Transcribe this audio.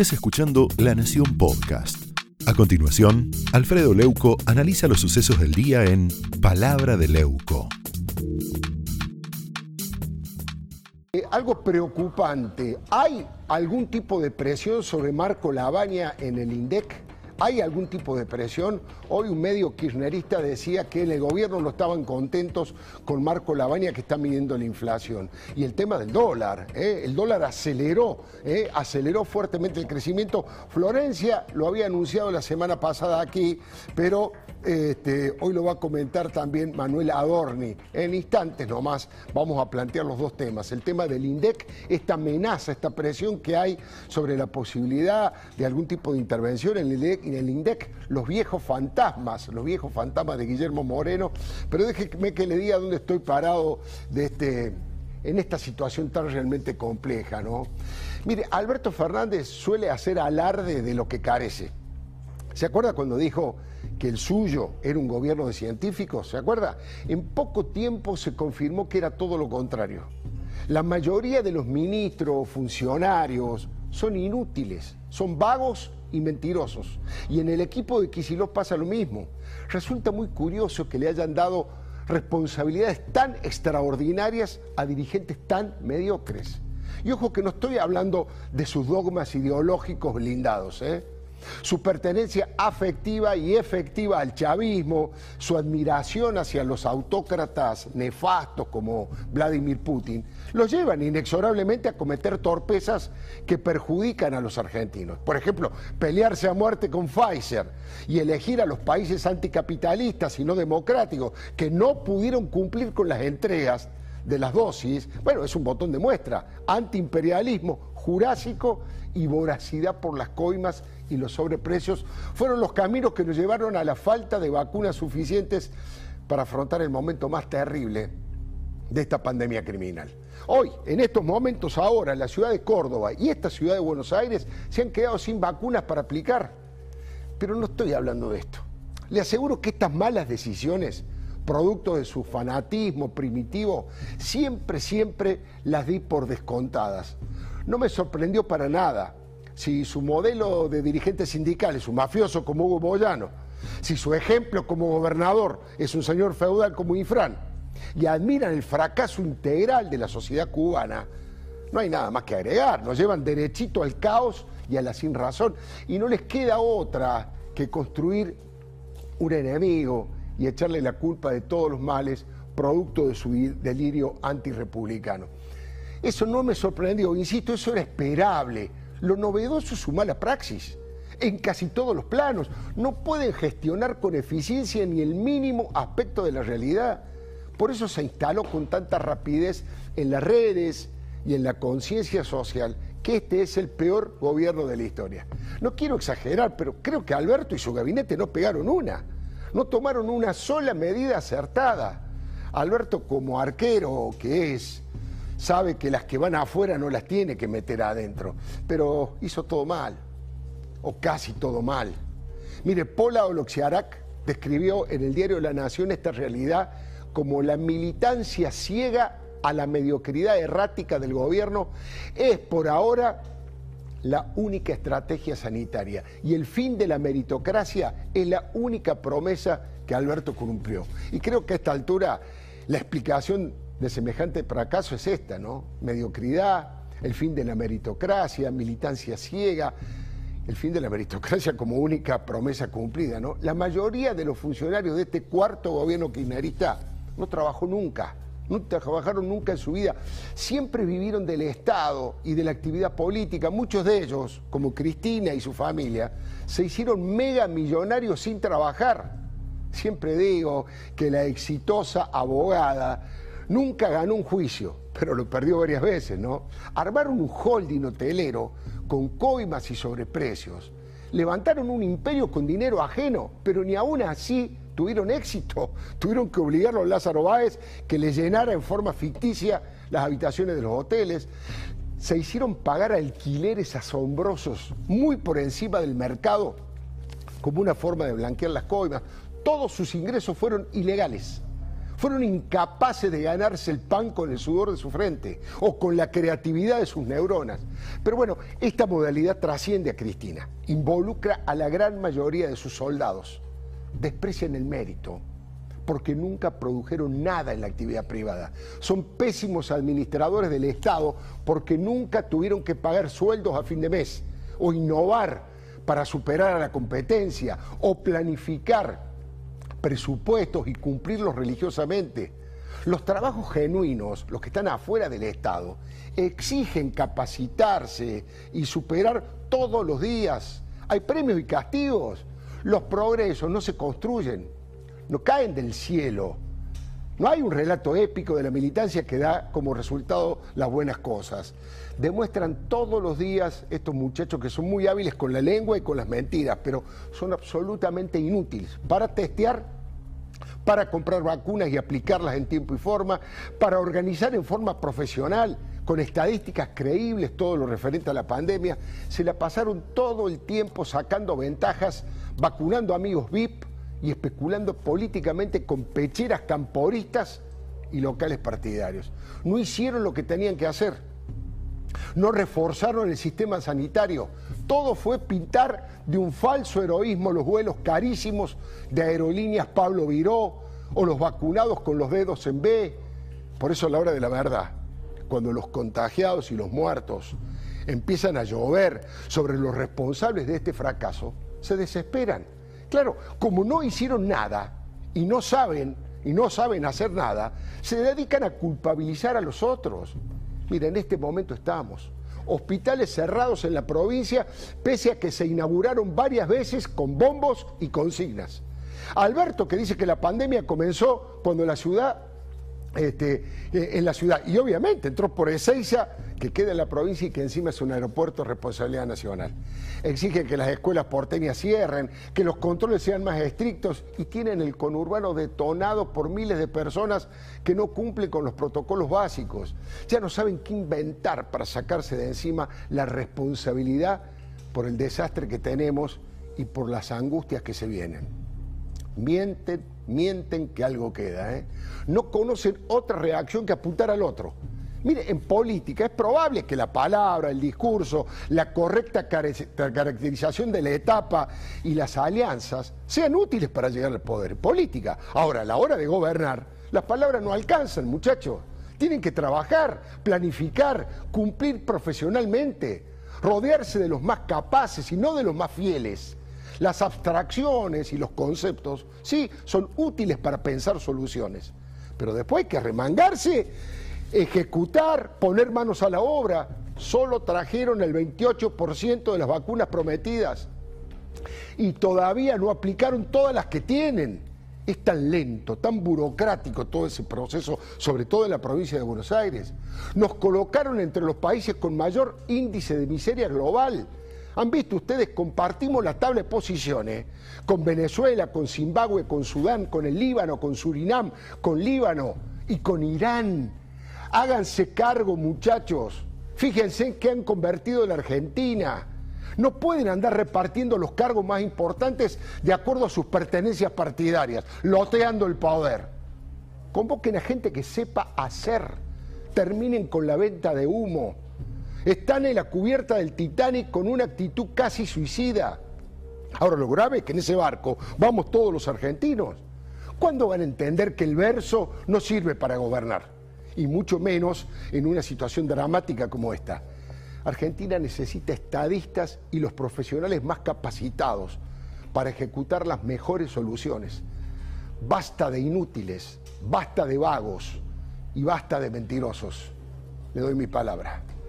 estés escuchando La Nación Podcast. A continuación, Alfredo Leuco analiza los sucesos del día en Palabra de Leuco. Eh, algo preocupante. ¿Hay algún tipo de presión sobre Marco Labaña en el INDEC? ¿Hay algún tipo de presión? Hoy un medio kirchnerista decía que en el gobierno no estaban contentos con Marco Labaña que está midiendo la inflación. Y el tema del dólar, ¿eh? el dólar aceleró, ¿eh? aceleró fuertemente el crecimiento. Florencia lo había anunciado la semana pasada aquí, pero este, hoy lo va a comentar también Manuel Adorni. En instantes nomás vamos a plantear los dos temas. El tema del INDEC, esta amenaza, esta presión que hay sobre la posibilidad de algún tipo de intervención en el INDEC, en el INDEC los viejos fantasmas, los viejos fantasmas de Guillermo Moreno. Pero déjeme que le diga dónde estoy parado de este, en esta situación tan realmente compleja. ¿no? Mire, Alberto Fernández suele hacer alarde de lo que carece. ¿Se acuerda cuando dijo que el suyo era un gobierno de científicos? ¿Se acuerda? En poco tiempo se confirmó que era todo lo contrario. La mayoría de los ministros, funcionarios, son inútiles, son vagos y mentirosos. Y en el equipo de Kicillof pasa lo mismo. Resulta muy curioso que le hayan dado responsabilidades tan extraordinarias a dirigentes tan mediocres. Y ojo que no estoy hablando de sus dogmas ideológicos blindados, ¿eh? Su pertenencia afectiva y efectiva al chavismo, su admiración hacia los autócratas nefastos como Vladimir Putin, los llevan inexorablemente a cometer torpezas que perjudican a los argentinos. Por ejemplo, pelearse a muerte con Pfizer y elegir a los países anticapitalistas y no democráticos que no pudieron cumplir con las entregas de las dosis, bueno, es un botón de muestra. Antiimperialismo jurásico y voracidad por las coimas y los sobreprecios fueron los caminos que nos llevaron a la falta de vacunas suficientes para afrontar el momento más terrible de esta pandemia criminal. Hoy, en estos momentos ahora, la ciudad de Córdoba y esta ciudad de Buenos Aires se han quedado sin vacunas para aplicar. Pero no estoy hablando de esto. Le aseguro que estas malas decisiones, producto de su fanatismo primitivo, siempre, siempre las di por descontadas. No me sorprendió para nada si su modelo de dirigente sindical es un mafioso como Hugo Boyano, si su ejemplo como gobernador es un señor feudal como Infran, y admiran el fracaso integral de la sociedad cubana, no hay nada más que agregar, nos llevan derechito al caos y a la sin razón, y no les queda otra que construir un enemigo y echarle la culpa de todos los males producto de su delirio antirepublicano. Eso no me sorprendió, insisto, eso era esperable lo novedoso es su mala praxis en casi todos los planos. No pueden gestionar con eficiencia ni el mínimo aspecto de la realidad. Por eso se instaló con tanta rapidez en las redes y en la conciencia social que este es el peor gobierno de la historia. No quiero exagerar, pero creo que Alberto y su gabinete no pegaron una, no tomaron una sola medida acertada. Alberto como arquero que es, sabe que las que van afuera no las tiene que meter adentro, pero hizo todo mal, o casi todo mal. Mire, Paula Oloxiarac describió en el diario La Nación esta realidad como la militancia ciega a la mediocridad errática del gobierno es por ahora la única estrategia sanitaria y el fin de la meritocracia es la única promesa que Alberto cumplió. Y creo que a esta altura la explicación de semejante fracaso es esta, ¿no? Mediocridad, el fin de la meritocracia, militancia ciega, el fin de la meritocracia como única promesa cumplida, ¿no? La mayoría de los funcionarios de este cuarto gobierno kirchnerista no trabajó nunca, no trabajaron nunca en su vida, siempre vivieron del Estado y de la actividad política. Muchos de ellos, como Cristina y su familia, se hicieron mega millonarios sin trabajar. Siempre digo que la exitosa abogada Nunca ganó un juicio, pero lo perdió varias veces, ¿no? Armaron un holding hotelero con coimas y sobreprecios. Levantaron un imperio con dinero ajeno, pero ni aún así tuvieron éxito. Tuvieron que obligarlo a Lázaro Báez que le llenara en forma ficticia las habitaciones de los hoteles. Se hicieron pagar alquileres asombrosos, muy por encima del mercado, como una forma de blanquear las coimas. Todos sus ingresos fueron ilegales fueron incapaces de ganarse el pan con el sudor de su frente o con la creatividad de sus neuronas. Pero bueno, esta modalidad trasciende a Cristina, involucra a la gran mayoría de sus soldados, desprecian el mérito, porque nunca produjeron nada en la actividad privada. Son pésimos administradores del Estado porque nunca tuvieron que pagar sueldos a fin de mes o innovar para superar a la competencia o planificar presupuestos y cumplirlos religiosamente. Los trabajos genuinos, los que están afuera del Estado, exigen capacitarse y superar todos los días. Hay premios y castigos. Los progresos no se construyen, no caen del cielo. No hay un relato épico de la militancia que da como resultado las buenas cosas. Demuestran todos los días estos muchachos que son muy hábiles con la lengua y con las mentiras, pero son absolutamente inútiles para testear, para comprar vacunas y aplicarlas en tiempo y forma, para organizar en forma profesional, con estadísticas creíbles todo lo referente a la pandemia. Se la pasaron todo el tiempo sacando ventajas, vacunando amigos VIP y especulando políticamente con pecheras camporistas y locales partidarios. No hicieron lo que tenían que hacer. No reforzaron el sistema sanitario. Todo fue pintar de un falso heroísmo los vuelos carísimos de aerolíneas Pablo Viró o los vacunados con los dedos en B. Por eso a la hora de la verdad, cuando los contagiados y los muertos empiezan a llover sobre los responsables de este fracaso, se desesperan Claro, como no hicieron nada y no saben y no saben hacer nada, se dedican a culpabilizar a los otros. Mira, en este momento estamos. Hospitales cerrados en la provincia, pese a que se inauguraron varias veces con bombos y consignas. Alberto, que dice que la pandemia comenzó cuando la ciudad este, eh, en la ciudad. Y obviamente entró por Ezeiza, que queda en la provincia y que encima es un aeropuerto de responsabilidad nacional. Exige que las escuelas porteñas cierren, que los controles sean más estrictos y tienen el conurbano detonado por miles de personas que no cumplen con los protocolos básicos. Ya no saben qué inventar para sacarse de encima la responsabilidad por el desastre que tenemos y por las angustias que se vienen mienten, mienten que algo queda. ¿eh? No conocen otra reacción que apuntar al otro. Mire, en política es probable que la palabra, el discurso, la correcta caracterización de la etapa y las alianzas sean útiles para llegar al poder. Política. Ahora, a la hora de gobernar, las palabras no alcanzan, muchachos. Tienen que trabajar, planificar, cumplir profesionalmente, rodearse de los más capaces y no de los más fieles. Las abstracciones y los conceptos, sí, son útiles para pensar soluciones, pero después hay que remangarse, ejecutar, poner manos a la obra. Solo trajeron el 28% de las vacunas prometidas y todavía no aplicaron todas las que tienen. Es tan lento, tan burocrático todo ese proceso, sobre todo en la provincia de Buenos Aires. Nos colocaron entre los países con mayor índice de miseria global. Han visto ustedes, compartimos la tabla de posiciones con Venezuela, con Zimbabue, con Sudán, con el Líbano, con Surinam, con Líbano y con Irán. Háganse cargo, muchachos. Fíjense en qué han convertido en Argentina. No pueden andar repartiendo los cargos más importantes de acuerdo a sus pertenencias partidarias, loteando el poder. Convoquen a gente que sepa hacer. Terminen con la venta de humo están en la cubierta del Titanic con una actitud casi suicida. Ahora lo grave es que en ese barco vamos todos los argentinos. ¿Cuándo van a entender que el verso no sirve para gobernar? Y mucho menos en una situación dramática como esta. Argentina necesita estadistas y los profesionales más capacitados para ejecutar las mejores soluciones. Basta de inútiles, basta de vagos y basta de mentirosos. Le doy mi palabra.